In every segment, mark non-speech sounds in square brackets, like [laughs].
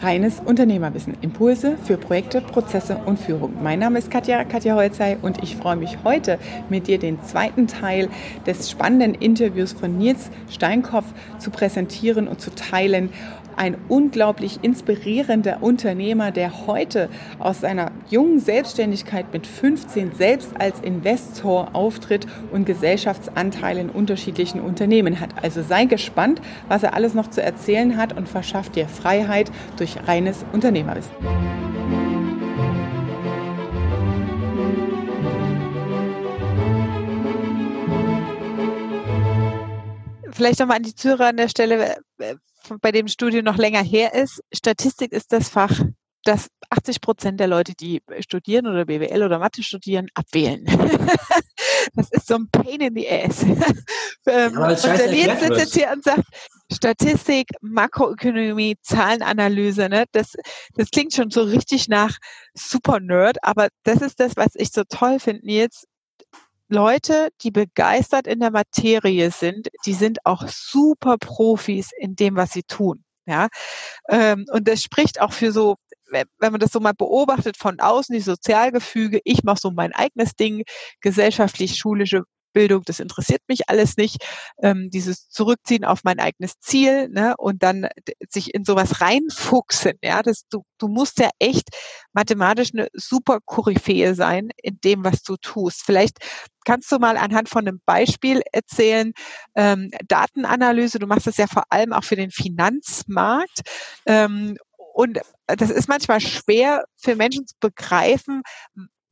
Reines Unternehmerwissen. Impulse für Projekte, Prozesse und Führung. Mein Name ist Katja, Katja Holzei und ich freue mich heute mit dir den zweiten Teil des spannenden Interviews von Nils Steinkopf zu präsentieren und zu teilen ein unglaublich inspirierender Unternehmer, der heute aus seiner jungen Selbstständigkeit mit 15 selbst als Investor auftritt und Gesellschaftsanteile in unterschiedlichen Unternehmen hat. Also sei gespannt, was er alles noch zu erzählen hat und verschafft dir Freiheit durch reines Unternehmerwissen. Vielleicht nochmal an die Zuhörer an der Stelle, bei dem Studium noch länger her ist. Statistik ist das Fach, das 80 Prozent der Leute, die studieren oder BWL oder Mathe studieren, abwählen. [laughs] das ist so ein Pain in the Ass. [laughs] Ja, und der Nils sitzt jetzt hier und sagt, Statistik, Makroökonomie, Zahlenanalyse, ne? das, das klingt schon so richtig nach Super Nerd, aber das ist das, was ich so toll finde, Nils. Leute, die begeistert in der Materie sind, die sind auch super Profis in dem, was sie tun. Ja, ähm, und das spricht auch für so, wenn man das so mal beobachtet von außen, die Sozialgefüge, ich mache so mein eigenes Ding, gesellschaftlich-schulische Bildung, das interessiert mich alles nicht. Ähm, dieses Zurückziehen auf mein eigenes Ziel ne, und dann sich in sowas reinfuchsen. Ja, das, du, du musst ja echt mathematisch eine super Koryphäe sein in dem, was du tust. Vielleicht kannst du mal anhand von einem Beispiel erzählen, ähm, Datenanalyse, du machst das ja vor allem auch für den Finanzmarkt. Ähm, und das ist manchmal schwer für Menschen zu begreifen,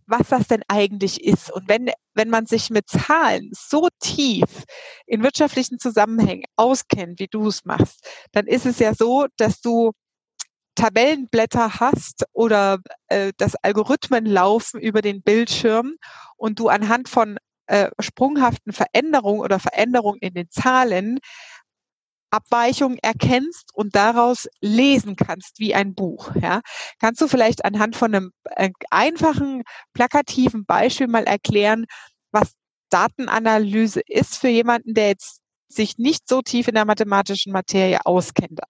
was das denn eigentlich ist. Und wenn, wenn man sich mit Zahlen so tief in wirtschaftlichen Zusammenhängen auskennt, wie du es machst, dann ist es ja so, dass du Tabellenblätter hast oder äh, dass Algorithmen laufen über den Bildschirm und du anhand von äh, sprunghaften Veränderungen oder Veränderungen in den Zahlen Abweichungen erkennst und daraus lesen kannst wie ein Buch. Ja? Kannst du vielleicht anhand von einem äh, einfachen, plakativen Beispiel mal erklären, was Datenanalyse ist für jemanden, der jetzt sich nicht so tief in der mathematischen Materie auskennt?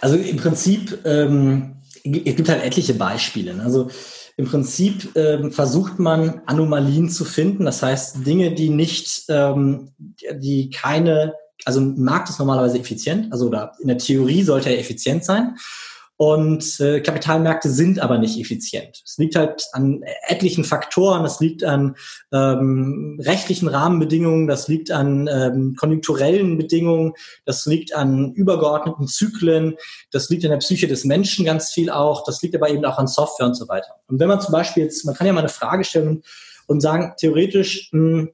Also im Prinzip, ähm, es gibt halt etliche Beispiele. Ne? Also im Prinzip ähm, versucht man Anomalien zu finden, das heißt Dinge, die nicht, ähm, die keine also ein Markt ist normalerweise effizient, also da in der Theorie sollte er effizient sein. Und äh, Kapitalmärkte sind aber nicht effizient. Es liegt halt an etlichen Faktoren, es liegt an ähm, rechtlichen Rahmenbedingungen, das liegt an ähm, konjunkturellen Bedingungen, das liegt an übergeordneten Zyklen, das liegt an der Psyche des Menschen ganz viel auch, das liegt aber eben auch an Software und so weiter. Und wenn man zum Beispiel jetzt, man kann ja mal eine Frage stellen und sagen, theoretisch mh, hm,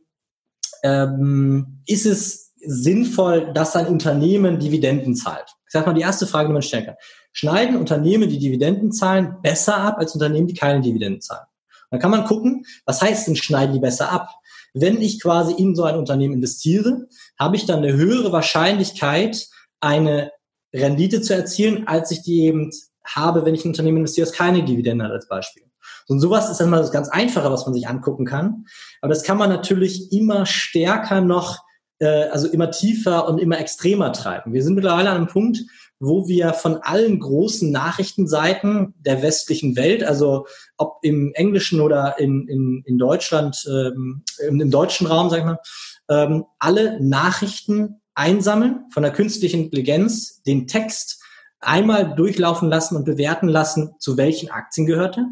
ähm, ist es sinnvoll, dass ein Unternehmen Dividenden zahlt? Ich sag mal, die erste Frage, die man stellen kann. Schneiden Unternehmen, die Dividenden zahlen, besser ab als Unternehmen, die keine Dividenden zahlen? Dann kann man gucken, was heißt denn, schneiden die besser ab? Wenn ich quasi in so ein Unternehmen investiere, habe ich dann eine höhere Wahrscheinlichkeit, eine Rendite zu erzielen, als ich die eben habe, wenn ich ein Unternehmen investiere, das keine Dividende hat als Beispiel. Und sowas ist dann mal das ganz Einfache, was man sich angucken kann. Aber das kann man natürlich immer stärker noch äh, also immer tiefer und immer extremer treiben. Wir sind mittlerweile an einem Punkt, wo wir von allen großen Nachrichtenseiten der westlichen Welt, also ob im Englischen oder in, in, in Deutschland, ähm, im, deutschen Raum, sag ich mal, ähm, alle Nachrichten einsammeln von der künstlichen Intelligenz, den Text einmal durchlaufen lassen und bewerten lassen, zu welchen Aktien gehörte,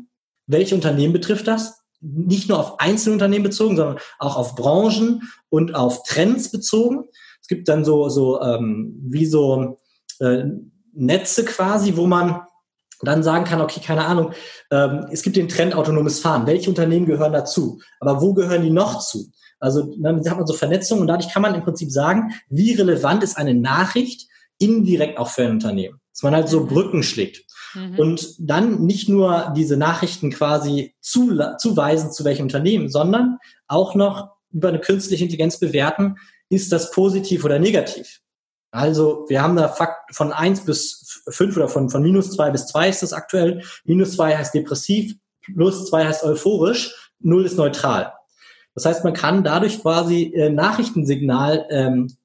welche Unternehmen betrifft das, nicht nur auf einzelne Unternehmen bezogen, sondern auch auf Branchen und auf Trends bezogen. Es gibt dann so, so ähm, wie so äh, Netze quasi, wo man dann sagen kann, okay, keine Ahnung, ähm, es gibt den Trend autonomes Fahren. Welche Unternehmen gehören dazu? Aber wo gehören die noch zu? Also dann hat man so Vernetzung und dadurch kann man im Prinzip sagen, wie relevant ist eine Nachricht indirekt auch für ein Unternehmen. Dass man halt so mhm. Brücken schlägt. Mhm. Und dann nicht nur diese Nachrichten quasi zu, zuweisen, zu welchem Unternehmen, sondern auch noch über eine künstliche Intelligenz bewerten, ist das positiv oder negativ. Also wir haben da Fakt von eins bis fünf oder von, von minus zwei bis zwei ist das aktuell. Minus zwei heißt depressiv, plus zwei heißt euphorisch, null ist neutral. Das heißt, man kann dadurch quasi äh, Nachrichtensignal ähm,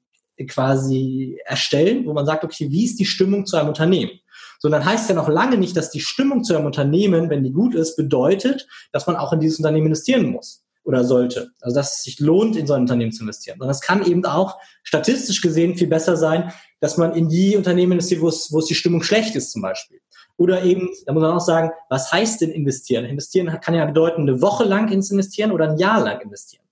quasi erstellen, wo man sagt, okay, wie ist die Stimmung zu einem Unternehmen? So, dann heißt ja noch lange nicht, dass die Stimmung zu einem Unternehmen, wenn die gut ist, bedeutet, dass man auch in dieses Unternehmen investieren muss oder sollte. Also dass es sich lohnt, in so ein Unternehmen zu investieren. Sondern es kann eben auch statistisch gesehen viel besser sein, dass man in die Unternehmen investiert, wo es, wo es die Stimmung schlecht ist zum Beispiel. Oder eben, da muss man auch sagen, was heißt denn investieren? Investieren kann ja bedeuten, eine Woche lang ins Investieren oder ein Jahr lang investieren.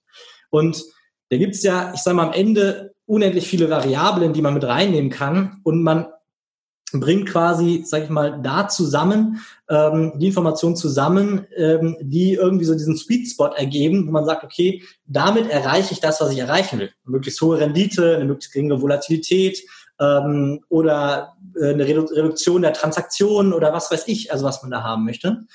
Und da gibt es ja, ich sage mal, am Ende unendlich viele Variablen, die man mit reinnehmen kann. Und man bringt quasi, sag ich mal, da zusammen, ähm, die Informationen zusammen, ähm, die irgendwie so diesen Sweet Spot ergeben, wo man sagt, okay, damit erreiche ich das, was ich erreichen will. Eine möglichst hohe Rendite, eine möglichst geringe Volatilität ähm, oder äh, eine Redu Reduktion der Transaktionen oder was weiß ich, also was man da haben möchte.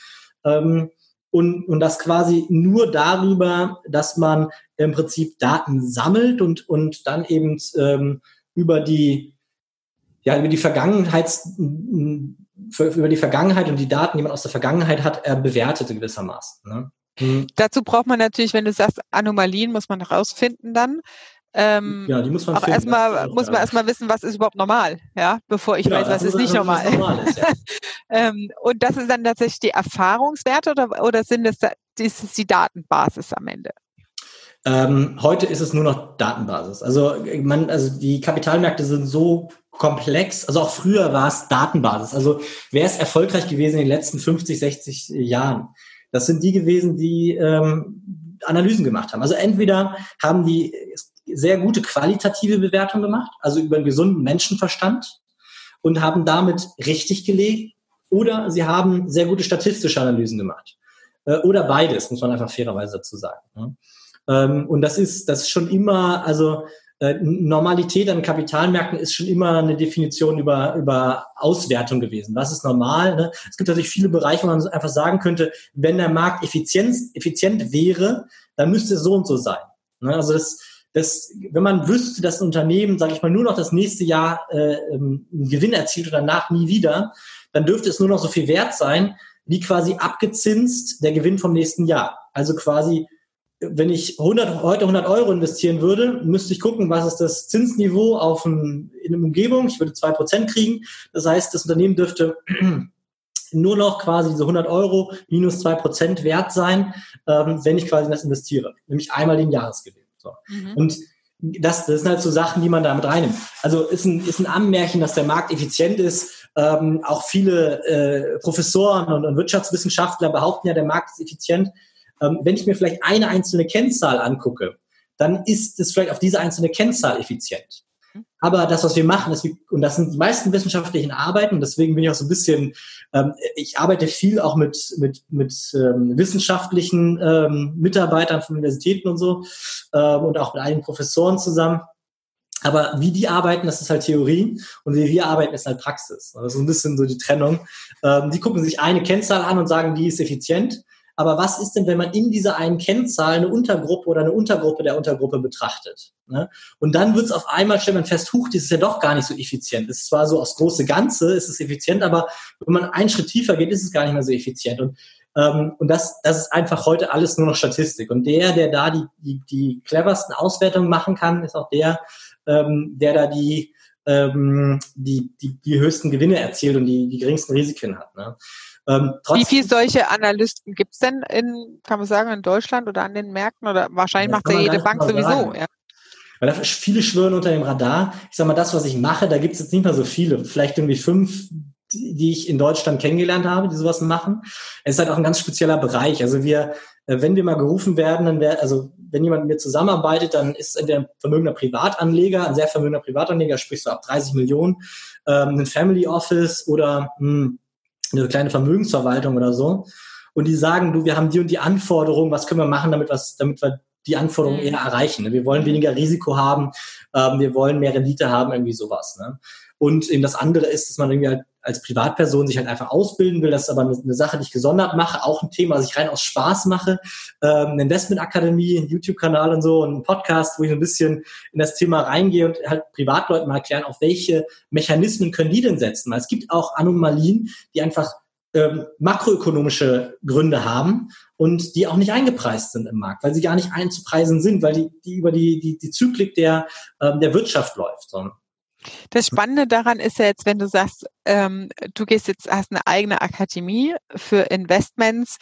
Ähm, und, und das quasi nur darüber, dass man im Prinzip Daten sammelt und, und dann eben ähm, über die ja, über die Vergangenheit, über die Vergangenheit und die Daten, die man aus der Vergangenheit hat, er bewertet gewissermaßen. Ne? Mhm. Dazu braucht man natürlich, wenn du sagst, Anomalien muss man herausfinden dann. Ähm, ja, die muss man auch erstmal muss man erstmal wissen, was ist überhaupt normal, ja, bevor ich ja, weiß, was ist nicht normal. normal ist, ja. [laughs] ähm, und das ist dann tatsächlich die Erfahrungswerte oder, oder sind es, ist es die Datenbasis am Ende? Ähm, heute ist es nur noch Datenbasis. Also man, also die Kapitalmärkte sind so komplex. Also auch früher war es Datenbasis. Also wer ist erfolgreich gewesen in den letzten 50, 60 Jahren? Das sind die gewesen, die ähm, Analysen gemacht haben. Also entweder haben die sehr gute qualitative Bewertung gemacht, also über einen gesunden Menschenverstand und haben damit richtig gelegt, oder sie haben sehr gute statistische Analysen gemacht. Äh, oder beides, muss man einfach fairerweise dazu sagen. Ne? Ähm, und das ist, das ist schon immer, also Normalität an Kapitalmärkten ist schon immer eine Definition über, über Auswertung gewesen. Was ist normal? Ne? Es gibt natürlich viele Bereiche, wo man einfach sagen könnte, wenn der Markt effizient, effizient wäre, dann müsste es so und so sein. Ne? Also das, das, wenn man wüsste, dass ein Unternehmen, sage ich mal, nur noch das nächste Jahr äh, ähm, einen Gewinn erzielt und danach nie wieder, dann dürfte es nur noch so viel wert sein, wie quasi abgezinst der Gewinn vom nächsten Jahr. Also quasi wenn ich 100, heute 100 Euro investieren würde, müsste ich gucken, was ist das Zinsniveau auf ein, in einer Umgebung. Ich würde zwei Prozent kriegen. Das heißt, das Unternehmen dürfte [clears throat] nur noch quasi diese 100 Euro minus zwei Prozent wert sein, ähm, wenn ich quasi in das investiere. Nämlich einmal den Jahresgewinn. So. Mhm. Und das, das sind halt so Sachen, die man da mit reinnimmt. Also ist ein, ist ein Anmärchen, dass der Markt effizient ist. Ähm, auch viele äh, Professoren und, und Wirtschaftswissenschaftler behaupten ja, der Markt ist effizient. Ähm, wenn ich mir vielleicht eine einzelne Kennzahl angucke, dann ist es vielleicht auf diese einzelne Kennzahl effizient. Mhm. Aber das, was wir machen, ist, und das sind die meisten wissenschaftlichen Arbeiten, deswegen bin ich auch so ein bisschen, ähm, ich arbeite viel auch mit, mit, mit ähm, wissenschaftlichen ähm, Mitarbeitern von Universitäten und so ähm, und auch mit einigen Professoren zusammen. Aber wie die arbeiten, das ist halt Theorie und wie wir arbeiten, ist halt Praxis. Das ist so ein bisschen so die Trennung. Ähm, die gucken sich eine Kennzahl an und sagen, die ist effizient. Aber was ist denn, wenn man in dieser einen Kennzahl eine Untergruppe oder eine Untergruppe der Untergruppe betrachtet? Ne? Und dann wird es auf einmal, stellt man fest, huch, das ist ja doch gar nicht so effizient. Es ist zwar so aus große Ganze, ist es effizient, aber wenn man einen Schritt tiefer geht, ist es gar nicht mehr so effizient. Und ähm, und das, das ist einfach heute alles nur noch Statistik. Und der, der da die, die, die cleversten Auswertungen machen kann, ist auch der, ähm, der da die, ähm, die, die, die höchsten Gewinne erzielt und die, die geringsten Risiken hat. Ne? Ähm, Wie viele solche Analysten gibt es denn in, kann man sagen, in Deutschland oder an den Märkten? Oder wahrscheinlich macht ja jede Bank sowieso, ja. Weil da viele schwören unter dem Radar. Ich sag mal, das, was ich mache, da gibt es jetzt nicht mehr so viele. Vielleicht irgendwie fünf, die ich in Deutschland kennengelernt habe, die sowas machen. Es ist halt auch ein ganz spezieller Bereich. Also wir, äh, wenn wir mal gerufen werden, dann wäre, also wenn jemand mit mir zusammenarbeitet, dann ist entweder ein vermögender Privatanleger, ein sehr vermögender Privatanleger, sprich so ab 30 Millionen, ähm, ein Family Office oder mh, hm, eine kleine Vermögensverwaltung oder so. Und die sagen, du, wir haben die und die Anforderungen, was können wir machen, damit, was, damit wir die Anforderungen mhm. eher erreichen. Wir wollen weniger Risiko haben, ähm, wir wollen mehr Rendite haben, irgendwie sowas. Ne? Und eben das andere ist, dass man irgendwie halt als Privatperson sich halt einfach ausbilden will. Das ist aber eine, Sache, die ich gesondert mache. Auch ein Thema, was ich rein aus Spaß mache. Ähm, eine Investmentakademie, ein YouTube-Kanal und so, und ein Podcast, wo ich ein bisschen in das Thema reingehe und halt Privatleuten mal erklären, auf welche Mechanismen können die denn setzen. Weil es gibt auch Anomalien, die einfach ähm, makroökonomische Gründe haben und die auch nicht eingepreist sind im Markt, weil sie gar nicht einzupreisen sind, weil die, die über die, die, die Zyklik der, ähm, der Wirtschaft läuft. So. Das Spannende daran ist ja jetzt, wenn du sagst, ähm, du gehst jetzt, hast eine eigene Akademie für Investments,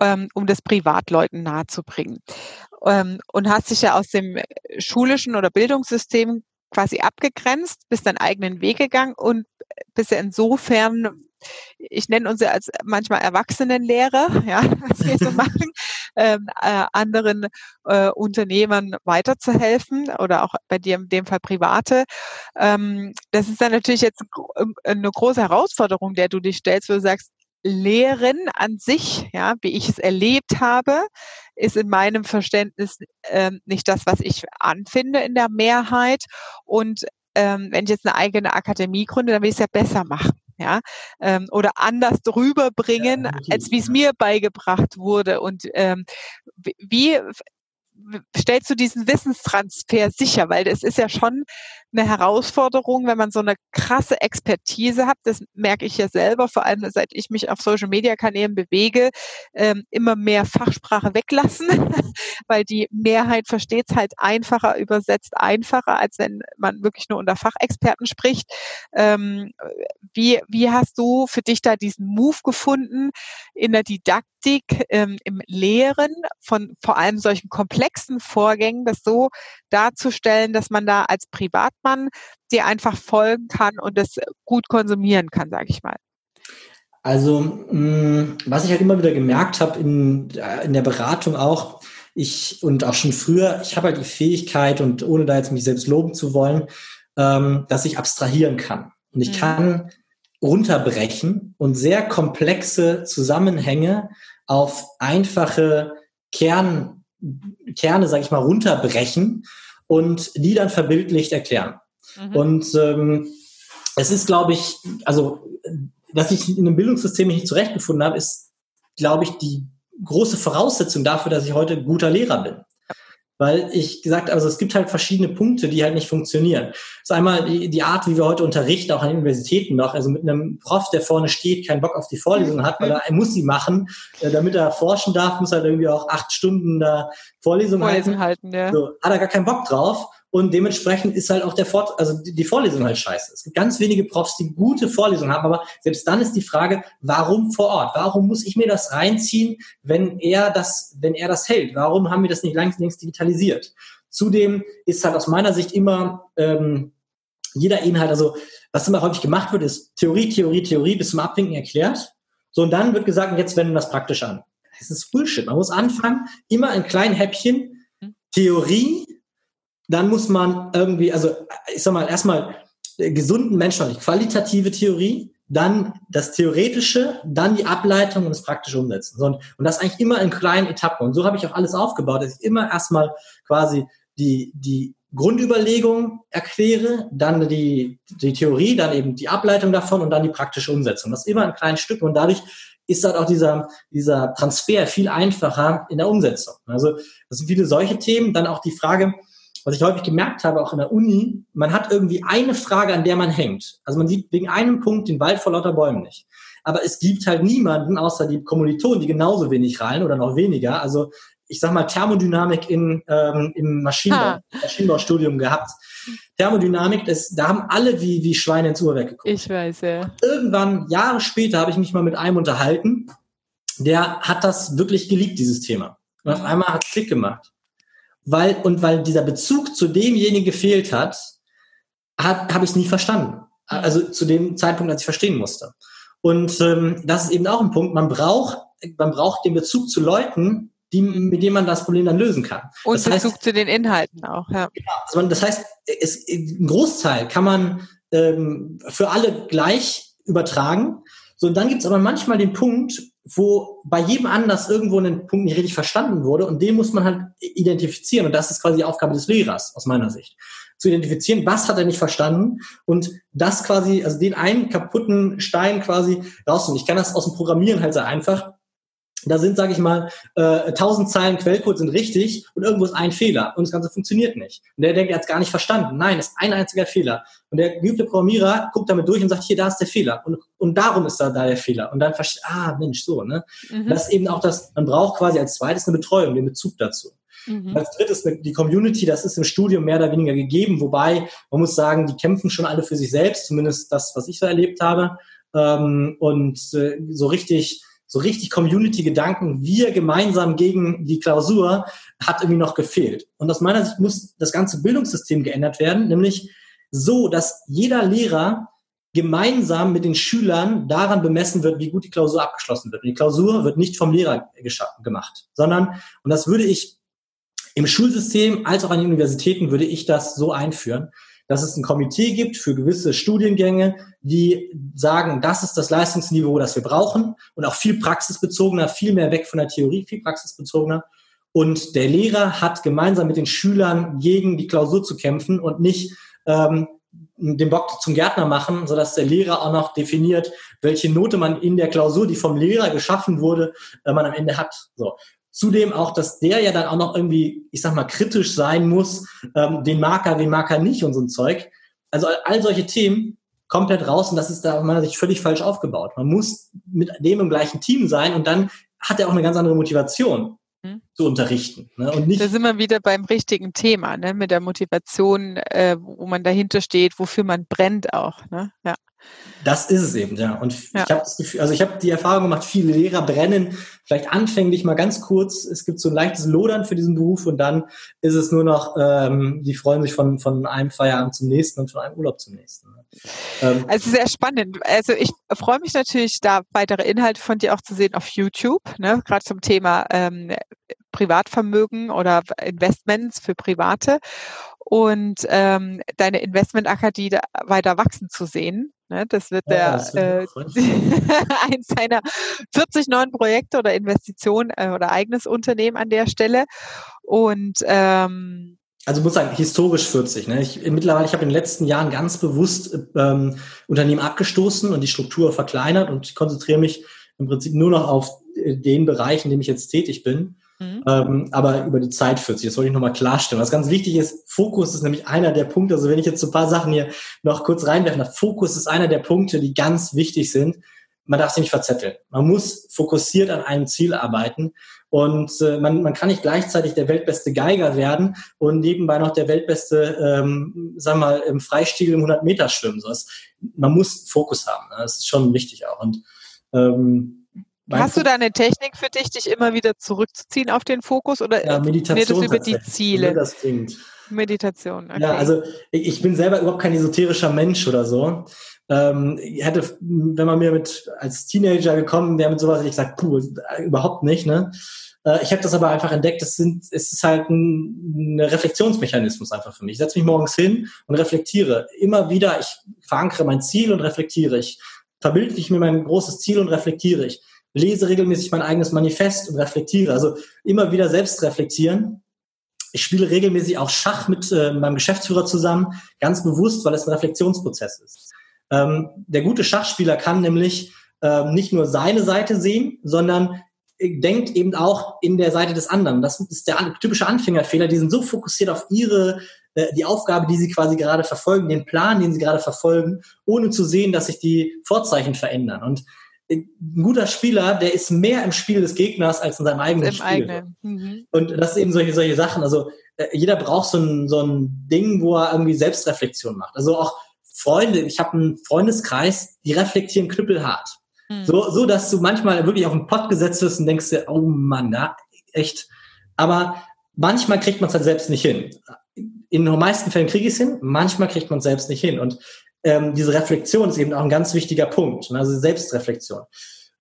ähm, um das Privatleuten nahezubringen. Ähm, und hast dich ja aus dem schulischen oder Bildungssystem quasi abgegrenzt, bist deinen eigenen Weg gegangen und bist ja insofern ich nenne uns ja als manchmal Erwachsenenlehrer, ja, [laughs] was wir so [laughs] machen, äh, anderen äh, Unternehmern weiterzuhelfen oder auch bei dir in dem Fall private. Ähm, das ist dann natürlich jetzt eine große Herausforderung, der du dich stellst, wo du sagst, Lehren an sich, ja, wie ich es erlebt habe, ist in meinem Verständnis ähm, nicht das, was ich anfinde in der Mehrheit. Und ähm, wenn ich jetzt eine eigene Akademie gründe, dann will ich es ja besser machen ja, ähm, oder anders drüber bringen, ja, als wie es mir beigebracht wurde. Und ähm, wie stellst du diesen Wissenstransfer sicher? Weil es ist ja schon eine Herausforderung, wenn man so eine krasse Expertise hat. Das merke ich ja selber, vor allem seit ich mich auf Social Media Kanälen bewege, ähm, immer mehr Fachsprache weglassen, [laughs] weil die Mehrheit versteht es halt einfacher, übersetzt einfacher, als wenn man wirklich nur unter Fachexperten spricht. Ähm, wie, wie hast du für dich da diesen Move gefunden in der Didaktik, ähm, im Lehren von vor allem solchen komplexen Vorgängen, das so darzustellen, dass man da als Privat man dir einfach folgen kann und das gut konsumieren kann, sage ich mal? Also, mh, mm, was ich halt immer wieder gemerkt habe in, äh, in der Beratung auch, ich und auch schon früher, ich habe halt die Fähigkeit und ohne da jetzt mich selbst loben zu wollen, ähm, dass ich abstrahieren kann. Und ich mhm. kann runterbrechen und sehr komplexe Zusammenhänge auf einfache Kern, Kerne, sage ich mal, runterbrechen und die dann verbildlicht erklären. Mhm. Und ähm, es ist, glaube ich, also, dass ich in einem Bildungssystem mich nicht zurechtgefunden habe, ist, glaube ich, die große Voraussetzung dafür, dass ich heute guter Lehrer bin weil ich gesagt, also es gibt halt verschiedene Punkte, die halt nicht funktionieren. Das ist einmal die, die Art, wie wir heute unterrichten, auch an Universitäten noch, also mit einem Prof, der vorne steht, keinen Bock auf die Vorlesung hat, weil er, muss sie machen, äh, damit er forschen darf, muss er halt irgendwie auch acht Stunden da Vorlesung, Vorlesung halten. halten ja. so, hat er gar keinen Bock drauf und dementsprechend ist halt auch der Fort, also die Vorlesung halt scheiße. Es gibt ganz wenige Profs, die gute Vorlesungen haben, aber selbst dann ist die Frage, warum vor Ort? Warum muss ich mir das reinziehen, wenn er das, wenn er das hält? Warum haben wir das nicht längst, längst digitalisiert? Zudem ist halt aus meiner Sicht immer ähm, jeder Inhalt, also was immer häufig gemacht wird, ist Theorie, Theorie, Theorie bis zum Abwinken erklärt. So, und dann wird gesagt, jetzt wenden wir das praktisch an. Das ist Bullshit. Man muss anfangen, immer ein kleinen Häppchen, hm. Theorie, dann muss man irgendwie, also ich sag mal, erstmal gesunden Menschen, qualitative Theorie, dann das Theoretische, dann die Ableitung und das praktische Umsetzen. Und, und das eigentlich immer in kleinen Etappen. Und so habe ich auch alles aufgebaut, dass ich immer erstmal quasi die, die Grundüberlegung erkläre, dann die, die Theorie, dann eben die Ableitung davon und dann die praktische Umsetzung. Das ist immer in kleinen Stücken und dadurch ist halt auch dieser, dieser Transfer viel einfacher in der Umsetzung. Also das sind viele solche Themen. Dann auch die Frage, was ich häufig gemerkt habe, auch in der Uni, man hat irgendwie eine Frage, an der man hängt. Also man sieht wegen einem Punkt den Wald vor lauter Bäumen nicht. Aber es gibt halt niemanden, außer die Kommilitonen, die genauso wenig rein oder noch weniger. Also ich sag mal Thermodynamik in, ähm, im Maschinenbau, Maschinenbaustudium gehabt. Thermodynamik, das, da haben alle wie, wie Schweine ins Uhrwerk geguckt. Ich weiß, ja. Irgendwann, Jahre später, habe ich mich mal mit einem unterhalten, der hat das wirklich geliebt, dieses Thema. Und auf mhm. einmal hat es Klick gemacht weil, und weil dieser Bezug zu demjenigen gefehlt hat, hat habe ich es nie verstanden. Also zu dem Zeitpunkt, als ich verstehen musste. Und ähm, das ist eben auch ein Punkt, man braucht, man braucht den Bezug zu Leuten, die, mit denen man das Problem dann lösen kann. Und das Bezug heißt, zu den Inhalten auch, ja. Also das heißt, es, ein Großteil kann man ähm, für alle gleich übertragen. So, und dann gibt es aber manchmal den Punkt, wo bei jedem anders irgendwo ein Punkt nicht richtig verstanden wurde und den muss man halt identifizieren und das ist quasi die Aufgabe des Lehrers aus meiner Sicht. Zu identifizieren, was hat er nicht verstanden und das quasi, also den einen kaputten Stein quasi rauszunehmen. Ich kann das aus dem Programmieren halt sehr einfach da sind, sage ich mal, äh, 1000 Zeilen Quellcode sind richtig und irgendwo ist ein Fehler und das Ganze funktioniert nicht. Und der denkt, er hat es gar nicht verstanden. Nein, es ist ein einziger Fehler. Und der geübte Programmierer guckt damit durch und sagt, hier, da ist der Fehler. Und, und darum ist da, da der Fehler. Und dann versteht, ah, Mensch, so, ne? Mhm. Das ist eben auch das, man braucht quasi als zweites eine Betreuung, den Bezug dazu. Mhm. Als drittes die Community, das ist im Studium mehr oder weniger gegeben, wobei man muss sagen, die kämpfen schon alle für sich selbst, zumindest das, was ich so erlebt habe. Ähm, und äh, so richtig so richtig Community-Gedanken, wir gemeinsam gegen die Klausur, hat irgendwie noch gefehlt. Und aus meiner Sicht muss das ganze Bildungssystem geändert werden, nämlich so, dass jeder Lehrer gemeinsam mit den Schülern daran bemessen wird, wie gut die Klausur abgeschlossen wird. Und die Klausur wird nicht vom Lehrer gemacht, sondern, und das würde ich im Schulsystem als auch an den Universitäten würde ich das so einführen, dass es ein Komitee gibt für gewisse Studiengänge, die sagen, das ist das Leistungsniveau, das wir brauchen und auch viel praxisbezogener, viel mehr weg von der Theorie, viel praxisbezogener. Und der Lehrer hat gemeinsam mit den Schülern gegen die Klausur zu kämpfen und nicht ähm, den Bock zum Gärtner machen, sodass der Lehrer auch noch definiert, welche Note man in der Klausur, die vom Lehrer geschaffen wurde, äh, man am Ende hat. So. Zudem auch, dass der ja dann auch noch irgendwie, ich sag mal, kritisch sein muss, ähm, den Marker, den Marker nicht und so ein Zeug. Also all solche Themen komplett raus und das ist da aus meiner Sicht völlig falsch aufgebaut. Man muss mit dem im gleichen Team sein und dann hat er auch eine ganz andere Motivation mhm. zu unterrichten. Ne? Und nicht da sind wir wieder beim richtigen Thema, ne? mit der Motivation, äh, wo man dahinter steht, wofür man brennt auch. Ne? Ja. Das ist es eben, ja. Und ja. ich habe das Gefühl, also ich habe die Erfahrung gemacht, viele Lehrer brennen vielleicht anfänglich mal ganz kurz. Es gibt so ein leichtes Lodern für diesen Beruf und dann ist es nur noch, ähm, die freuen sich von, von einem Feierabend zum nächsten und von einem Urlaub zum nächsten. Ähm, also sehr spannend. Also ich freue mich natürlich, da weitere Inhalte von dir auch zu sehen auf YouTube, ne? gerade zum Thema ähm, Privatvermögen oder Investments für Private und ähm, deine Investmentakademie weiter wachsen zu sehen. Ne? Das wird ja, der das äh, [laughs] eins seiner 40 neuen Projekte oder Investitionen äh, oder eigenes Unternehmen an der Stelle. Und ähm, also muss sagen, historisch 40. Ne? Ich, mittlerweile, ich habe in den letzten Jahren ganz bewusst ähm, Unternehmen abgestoßen und die Struktur verkleinert und ich konzentriere mich im Prinzip nur noch auf äh, den Bereich, in dem ich jetzt tätig bin. Mhm. Ähm, aber über die Zeit 40, das wollte ich nochmal klarstellen. Was ganz wichtig ist, Fokus ist nämlich einer der Punkte, also wenn ich jetzt so ein paar Sachen hier noch kurz reinwerfen darf, Fokus ist einer der Punkte, die ganz wichtig sind. Man darf sich nicht verzetteln. Man muss fokussiert an einem Ziel arbeiten und äh, man, man kann nicht gleichzeitig der weltbeste Geiger werden und nebenbei noch der weltbeste, ähm, sagen wir mal, im Freistil im 100 Meter schwimmen. So, man muss Fokus haben. Das ist schon wichtig auch. Und ähm, Hast du da eine Technik für dich, dich immer wieder zurückzuziehen auf den Fokus oder ja, Meditation über die Ziele? Das klingt. Meditation. Okay. Ja, also ich bin selber überhaupt kein esoterischer Mensch oder so. Ähm, ich hätte, wenn man mir mit als Teenager gekommen wäre mit sowas, hätte ich gesagt, puh, überhaupt nicht. Ne? Äh, ich habe das aber einfach entdeckt, es, sind, es ist halt ein, ein Reflexionsmechanismus einfach für mich. Ich setze mich morgens hin und reflektiere. Immer wieder, ich verankere mein Ziel und reflektiere. Ich verbildliche mir mein großes Ziel und reflektiere ich lese regelmäßig mein eigenes Manifest und reflektiere. Also immer wieder selbst reflektieren. Ich spiele regelmäßig auch Schach mit äh, meinem Geschäftsführer zusammen, ganz bewusst, weil es ein Reflexionsprozess ist. Ähm, der gute Schachspieler kann nämlich ähm, nicht nur seine Seite sehen, sondern denkt eben auch in der Seite des anderen. Das ist der typische Anfängerfehler. Die sind so fokussiert auf ihre, äh, die Aufgabe, die sie quasi gerade verfolgen, den Plan, den sie gerade verfolgen, ohne zu sehen, dass sich die Vorzeichen verändern. Und ein guter Spieler, der ist mehr im Spiel des Gegners als in seinem eigenen Im Spiel. Eigenen. Mhm. Und das sind eben solche, solche Sachen. Also äh, jeder braucht so ein, so ein Ding, wo er irgendwie Selbstreflexion macht. Also auch Freunde, ich habe einen Freundeskreis, die reflektieren knüppelhart. Mhm. So, so, dass du manchmal wirklich auf den Pott gesetzt wirst und denkst dir, oh Mann, ja, echt. Aber manchmal kriegt man es halt selbst nicht hin. In den meisten Fällen kriege ich es hin, manchmal kriegt man es selbst nicht hin. Und ähm, diese Reflexion ist eben auch ein ganz wichtiger Punkt, ne? also Selbstreflexion.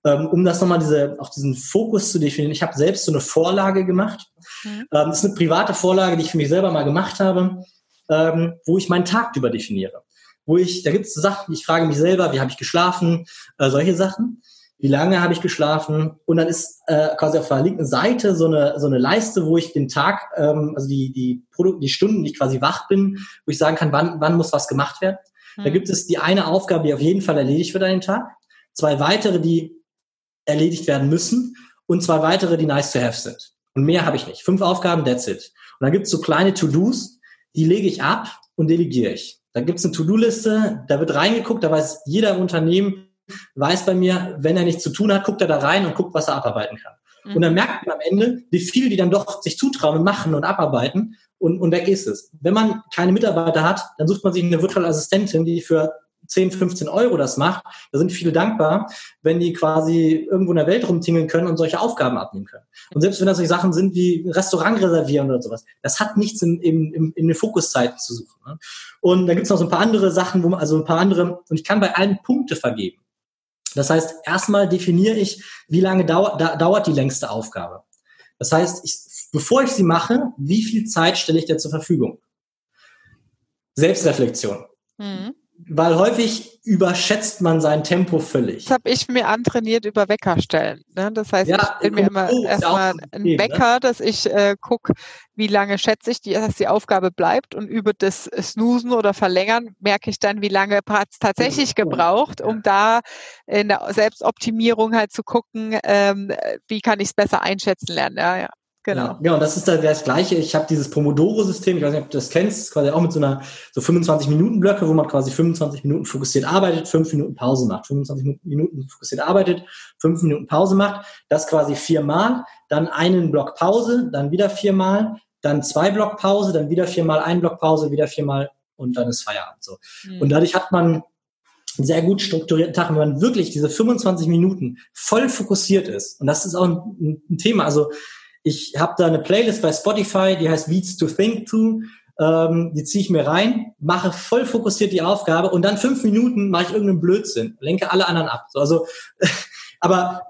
Ähm, um das nochmal diese, auch diesen Fokus zu definieren, ich habe selbst so eine Vorlage gemacht. Mhm. Ähm, das ist eine private Vorlage, die ich für mich selber mal gemacht habe, ähm, wo ich meinen Tag über definiere. Wo ich, da gibt es Sachen, ich frage mich selber, wie habe ich geschlafen, äh, solche Sachen. Wie lange habe ich geschlafen? Und dann ist äh, quasi auf der linken Seite so eine, so eine Leiste, wo ich den Tag, ähm, also die, die, Produ die Stunden, die ich quasi wach bin, wo ich sagen kann, wann, wann muss was gemacht werden. Da hm. gibt es die eine Aufgabe, die auf jeden Fall erledigt wird an dem Tag, zwei weitere, die erledigt werden müssen und zwei weitere, die nice to have sind. Und mehr habe ich nicht. Fünf Aufgaben, that's it. Und dann gibt es so kleine To-Dos, die lege ich ab und delegiere ich. Da gibt es eine To-Do-Liste, da wird reingeguckt, da weiß jeder im Unternehmen, weiß bei mir, wenn er nichts zu tun hat, guckt er da rein und guckt, was er abarbeiten kann. Mhm. Und dann merkt man am Ende, wie viel die dann doch sich zutrauen und machen und abarbeiten und, und weg ist es. Wenn man keine Mitarbeiter hat, dann sucht man sich eine virtuelle Assistentin, die für 10, 15 Euro das macht. Da sind viele dankbar, wenn die quasi irgendwo in der Welt rumtingeln können und solche Aufgaben abnehmen können. Und selbst wenn das solche Sachen sind wie Restaurant reservieren oder sowas, das hat nichts in, in, in, in den Fokuszeiten zu suchen. Ne? Und da gibt es noch so ein paar andere Sachen, wo man, also ein paar andere, und ich kann bei allen Punkte vergeben. Das heißt, erstmal definiere ich, wie lange dauert, da, dauert die längste Aufgabe. Das heißt, ich, bevor ich sie mache, wie viel Zeit stelle ich dir zur Verfügung? Selbstreflexion. Mhm. Weil häufig überschätzt man sein Tempo völlig. Das habe ich mir antrainiert über Weckerstellen. Ne? Das heißt, ja, ich bin mir immer erstmal ein ne? Wecker, ne? dass ich äh, gucke, wie lange schätze ich, die, dass die Aufgabe bleibt und über das Snoosen oder Verlängern merke ich dann, wie lange hat es tatsächlich gebraucht, um da in der Selbstoptimierung halt zu gucken, ähm, wie kann ich es besser einschätzen lernen. Ja, ja. Genau. Ja, genau, das ist das Gleiche. Ich habe dieses Pomodoro-System, ich weiß nicht, ob du das kennst, quasi auch mit so einer so 25-Minuten-Blöcke, wo man quasi 25 Minuten fokussiert arbeitet, 5 Minuten Pause macht. 25 Minuten fokussiert arbeitet, 5 Minuten Pause macht. Das quasi viermal, dann einen Block Pause, dann wieder viermal, dann zwei Block Pause, dann wieder viermal, ein Block Pause, wieder viermal und dann ist Feierabend. So. Mhm. Und dadurch hat man einen sehr gut strukturierten Tag, wenn man wirklich diese 25 Minuten voll fokussiert ist. Und das ist auch ein, ein Thema. Also ich habe da eine Playlist bei Spotify, die heißt Beats to Think To. Ähm, die ziehe ich mir rein, mache voll fokussiert die Aufgabe und dann fünf Minuten mache ich irgendeinen Blödsinn, lenke alle anderen ab. So, also, [laughs] aber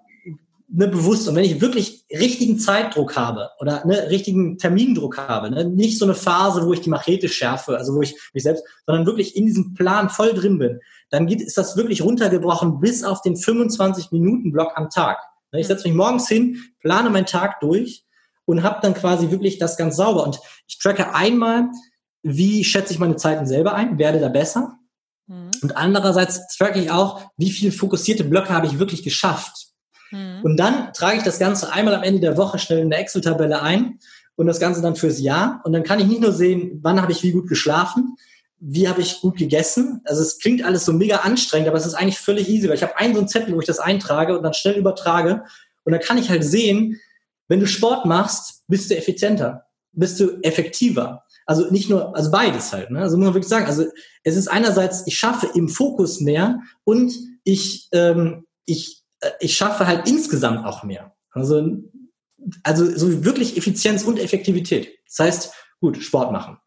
ne, bewusst. Und wenn ich wirklich richtigen Zeitdruck habe oder ne, richtigen Termindruck habe, ne, nicht so eine Phase, wo ich die Machete schärfe, also wo ich mich selbst, sondern wirklich in diesem Plan voll drin bin, dann geht, ist das wirklich runtergebrochen bis auf den 25 Minuten Block am Tag. Ne, ich setze mich morgens hin, plane meinen Tag durch und habe dann quasi wirklich das ganz sauber. Und ich tracke einmal, wie schätze ich meine Zeiten selber ein, werde da besser. Mhm. Und andererseits tracke ich auch, wie viele fokussierte Blöcke habe ich wirklich geschafft. Mhm. Und dann trage ich das Ganze einmal am Ende der Woche schnell in der Excel-Tabelle ein und das Ganze dann fürs Jahr. Und dann kann ich nicht nur sehen, wann habe ich wie gut geschlafen, wie habe ich gut gegessen. Also es klingt alles so mega anstrengend, aber es ist eigentlich völlig easy, weil ich habe einen so einen Zettel, wo ich das eintrage und dann schnell übertrage. Und dann kann ich halt sehen, wenn du Sport machst, bist du effizienter, bist du effektiver. Also nicht nur, also beides halt. Ne? Also muss man wirklich sagen, also es ist einerseits, ich schaffe im Fokus mehr und ich, ähm, ich, äh, ich schaffe halt insgesamt auch mehr. Also, also so wirklich Effizienz und Effektivität. Das heißt, gut, Sport machen.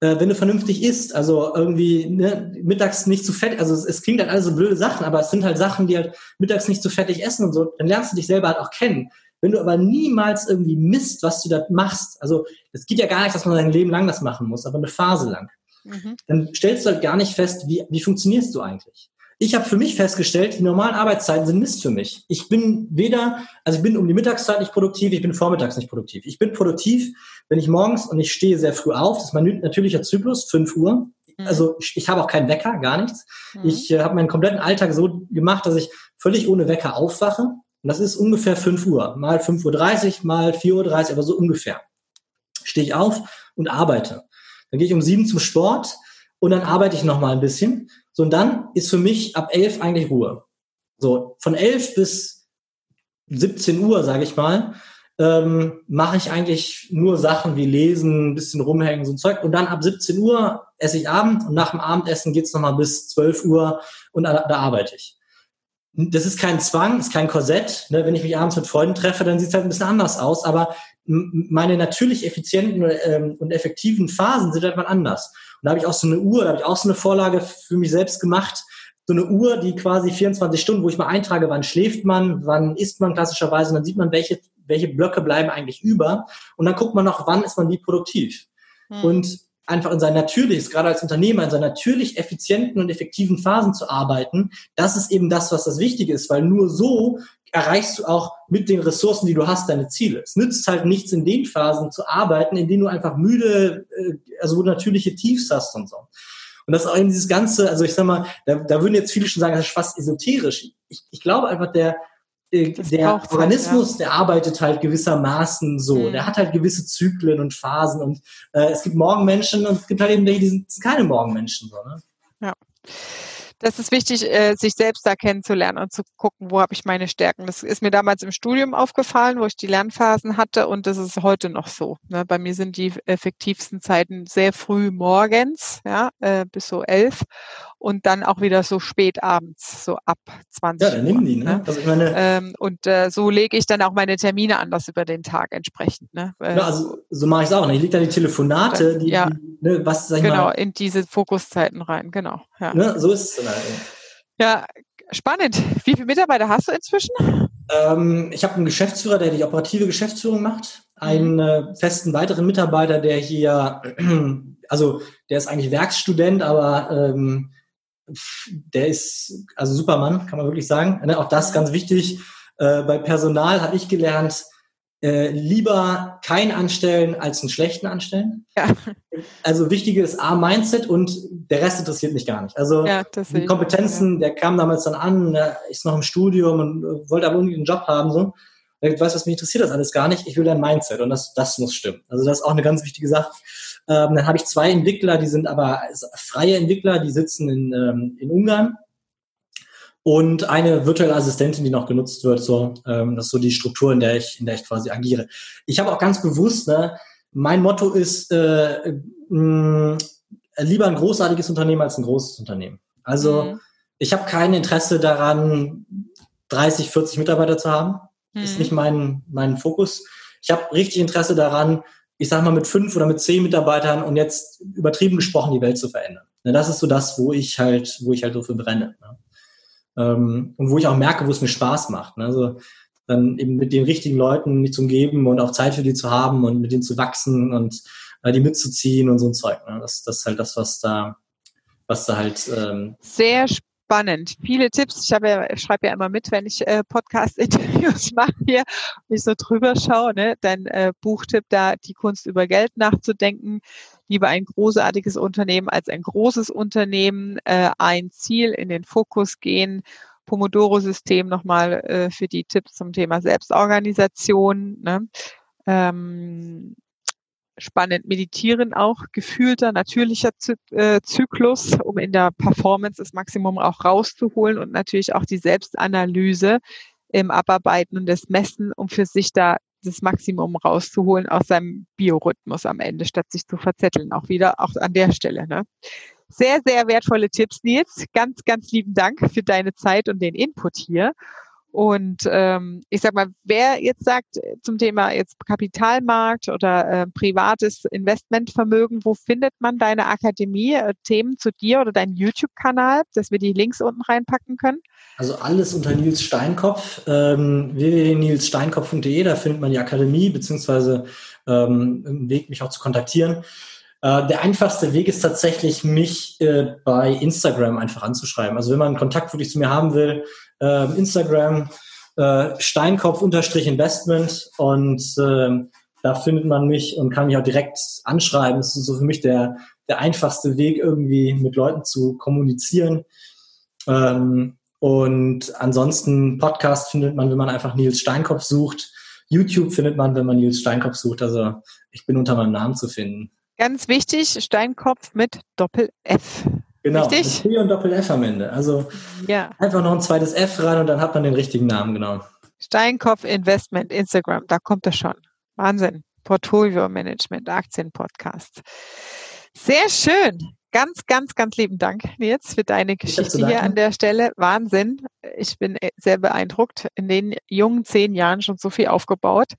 Äh, wenn du vernünftig isst, also irgendwie ne, mittags nicht zu fett, also es, es klingt halt alles so blöde Sachen, aber es sind halt Sachen, die halt mittags nicht zu fettig essen und so, dann lernst du dich selber halt auch kennen. Wenn du aber niemals irgendwie misst, was du da machst, also es geht ja gar nicht, dass man sein Leben lang das machen muss, aber eine Phase lang, mhm. dann stellst du halt gar nicht fest, wie, wie funktionierst du eigentlich. Ich habe für mich festgestellt, die normalen Arbeitszeiten sind Mist für mich. Ich bin weder, also ich bin um die Mittagszeit nicht produktiv, ich bin vormittags nicht produktiv. Ich bin produktiv, wenn ich morgens und ich stehe sehr früh auf, das ist mein natürlicher Zyklus, 5 Uhr. Mhm. Also ich, ich habe auch keinen Wecker, gar nichts. Mhm. Ich äh, habe meinen kompletten Alltag so gemacht, dass ich völlig ohne Wecker aufwache. Und das ist ungefähr 5 Uhr. Mal 5.30 Uhr, mal 4.30 Uhr, aber so ungefähr. Stehe ich auf und arbeite. Dann gehe ich um sieben zum Sport und dann arbeite ich noch mal ein bisschen. So, und dann ist für mich ab 11 eigentlich Ruhe. So, von 11 bis 17 Uhr, sage ich mal, ähm, mache ich eigentlich nur Sachen wie lesen, ein bisschen rumhängen, so ein Zeug. Und dann ab 17 Uhr esse ich Abend und nach dem Abendessen geht's noch mal bis 12 Uhr und da, da arbeite ich das ist kein Zwang, ist kein Korsett. Ne? Wenn ich mich abends mit Freunden treffe, dann sieht es halt ein bisschen anders aus. Aber meine natürlich effizienten ähm, und effektiven Phasen sind halt mal anders. Und da habe ich auch so eine Uhr, da habe ich auch so eine Vorlage für mich selbst gemacht. So eine Uhr, die quasi 24 Stunden, wo ich mal eintrage, wann schläft man, wann isst man klassischerweise, und dann sieht man, welche, welche Blöcke bleiben eigentlich über. Und dann guckt man noch, wann ist man wie produktiv. Hm. Und einfach in sein natürliches, gerade als Unternehmer, in seinen natürlich effizienten und effektiven Phasen zu arbeiten, das ist eben das, was das Wichtige ist, weil nur so erreichst du auch mit den Ressourcen, die du hast, deine Ziele. Es nützt halt nichts, in den Phasen zu arbeiten, in denen du einfach müde, äh, also wo du natürliche Tiefs hast und so. Und das ist auch eben dieses Ganze, also ich sag mal, da, da würden jetzt viele schon sagen, das ist fast esoterisch. Ich, ich glaube einfach, der, äh, der Organismus, halt, ja. der arbeitet halt gewissermaßen so. Mhm. Der hat halt gewisse Zyklen und Phasen und äh, es gibt Morgenmenschen und es gibt halt eben welche, die sind keine Morgenmenschen. So, ne? Ja. Das ist wichtig, äh, sich selbst da kennenzulernen und zu gucken, wo habe ich meine Stärken. Das ist mir damals im Studium aufgefallen, wo ich die Lernphasen hatte und das ist heute noch so. Ne? Bei mir sind die effektivsten Zeiten sehr früh morgens, ja, äh, bis so elf und dann auch wieder so spät abends, so ab 20 Ja, dann nehmen die, ne? ne? Also ich meine, ähm, und äh, so lege ich dann auch meine Termine anders über den Tag entsprechend. Ne? Ja, also so mache ich es auch. Ne? Ich lege da die Telefonate, die, ja. die ne, was sag ich genau, mal, in diese Fokuszeiten rein, genau. Ja, ne? so ist es dann halt. Ja, spannend. Wie viele Mitarbeiter hast du inzwischen? Ähm, ich habe einen Geschäftsführer, der die operative Geschäftsführung macht, einen mhm. äh, festen weiteren Mitarbeiter, der hier, also der ist eigentlich Werkstudent, aber ähm, der ist also Supermann, kann man wirklich sagen. Ne, auch das ganz wichtig. Äh, bei Personal habe ich gelernt, äh, lieber kein anstellen als einen schlechten anstellen. Ja. Also wichtig ist A, Mindset und der Rest interessiert mich gar nicht. Also ja, die Kompetenzen, der kam damals dann an, der ist noch im Studium und äh, wollte aber irgendwie einen Job haben. So. Ich weiß, was mich interessiert das alles gar nicht. Ich will ein Mindset und das, das muss stimmen. Also das ist auch eine ganz wichtige Sache. Ähm, dann habe ich zwei Entwickler, die sind aber freie Entwickler, die sitzen in, ähm, in Ungarn und eine virtuelle Assistentin, die noch genutzt wird. So, ähm, das ist so die Struktur, in der ich, in der ich quasi agiere. Ich habe auch ganz bewusst, ne, mein Motto ist äh, mh, lieber ein großartiges Unternehmen als ein großes Unternehmen. Also mhm. ich habe kein Interesse daran, 30, 40 Mitarbeiter zu haben. Mhm. Ist nicht mein, mein Fokus. Ich habe richtig Interesse daran, ich sage mal, mit fünf oder mit zehn Mitarbeitern und jetzt übertrieben gesprochen die Welt zu verändern. Ne, das ist so das, wo ich halt, wo ich halt dafür brenne. Ne? ähm, und wo ich auch merke, wo es mir Spaß macht. Ne? Also dann eben mit den richtigen Leuten mich zu umgeben und auch Zeit für die zu haben und mit denen zu wachsen und äh, die mitzuziehen und so ein Zeug. Das, das ist halt das, was da, was da halt. Ähm, Sehr spannend. Viele Tipps. Ich habe ja, schreibe ja immer mit, wenn ich äh, Podcast-Interviews [laughs] mache hier und ich so drüber schaue. Ne? Dein äh, Buchtipp da, die Kunst über Geld nachzudenken lieber ein großartiges Unternehmen als ein großes Unternehmen, äh, ein Ziel in den Fokus gehen. Pomodoro-System nochmal äh, für die Tipps zum Thema Selbstorganisation. Ne? Ähm, spannend meditieren auch, gefühlter, natürlicher äh, Zyklus, um in der Performance das Maximum auch rauszuholen und natürlich auch die Selbstanalyse im Abarbeiten und das Messen, um für sich da das Maximum rauszuholen aus seinem Biorhythmus am Ende, statt sich zu verzetteln. Auch wieder, auch an der Stelle. Ne? Sehr, sehr wertvolle Tipps, Nils. Ganz, ganz lieben Dank für deine Zeit und den Input hier. Und ähm, ich sag mal, wer jetzt sagt zum Thema jetzt Kapitalmarkt oder äh, privates Investmentvermögen, wo findet man deine Akademie, äh, Themen zu dir oder deinen YouTube-Kanal, dass wir die Links unten reinpacken können? Also alles unter Nils Steinkopf, ähm, www.nilssteinkopf.de, da findet man die Akademie, beziehungsweise ähm, einen Weg, mich auch zu kontaktieren. Äh, der einfachste Weg ist tatsächlich, mich äh, bei Instagram einfach anzuschreiben. Also wenn man Kontakt wirklich zu mir haben will, äh, Instagram, Steinkopf-Investment und äh, da findet man mich und kann mich auch direkt anschreiben. Das ist so für mich der, der einfachste Weg, irgendwie mit Leuten zu kommunizieren. Ähm, und ansonsten Podcast findet man, wenn man einfach Nils Steinkopf sucht. YouTube findet man, wenn man Nils Steinkopf sucht. Also ich bin unter meinem Namen zu finden. Ganz wichtig, Steinkopf mit Doppel F. Genau, Richtig? mit T und Doppel-F am Ende. Also ja. einfach noch ein zweites F rein und dann hat man den richtigen Namen, genau. Steinkopf Investment, Instagram, da kommt er schon. Wahnsinn. Portfolio Management, Aktienpodcast. Sehr schön. Ganz, ganz, ganz lieben Dank, Nils, für deine Geschichte hier an der Stelle. Wahnsinn. Ich bin sehr beeindruckt. In den jungen zehn Jahren schon so viel aufgebaut.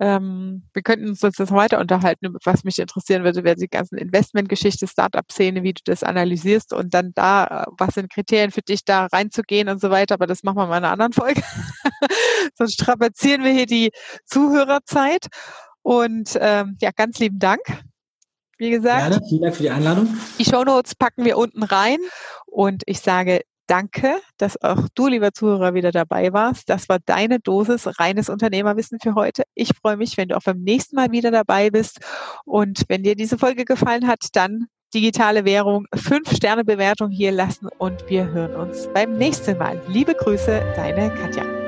Ähm, wir könnten uns jetzt weiter unterhalten. Was mich interessieren würde, wäre die ganzen Investmentgeschichte, Startup-Szene, wie du das analysierst und dann da, was sind Kriterien für dich, da reinzugehen und so weiter. Aber das machen wir mal in einer anderen Folge. [laughs] Sonst strapazieren wir hier die Zuhörerzeit. Und ähm, ja, ganz lieben Dank. Wie gesagt. Gerne, vielen Dank für die Einladung. Die Shownotes packen wir unten rein. Und ich sage Danke, dass auch du, lieber Zuhörer, wieder dabei warst. Das war deine Dosis reines Unternehmerwissen für heute. Ich freue mich, wenn du auch beim nächsten Mal wieder dabei bist. Und wenn dir diese Folge gefallen hat, dann digitale Währung, fünf Sterne Bewertung hier lassen und wir hören uns beim nächsten Mal. Liebe Grüße, deine Katja.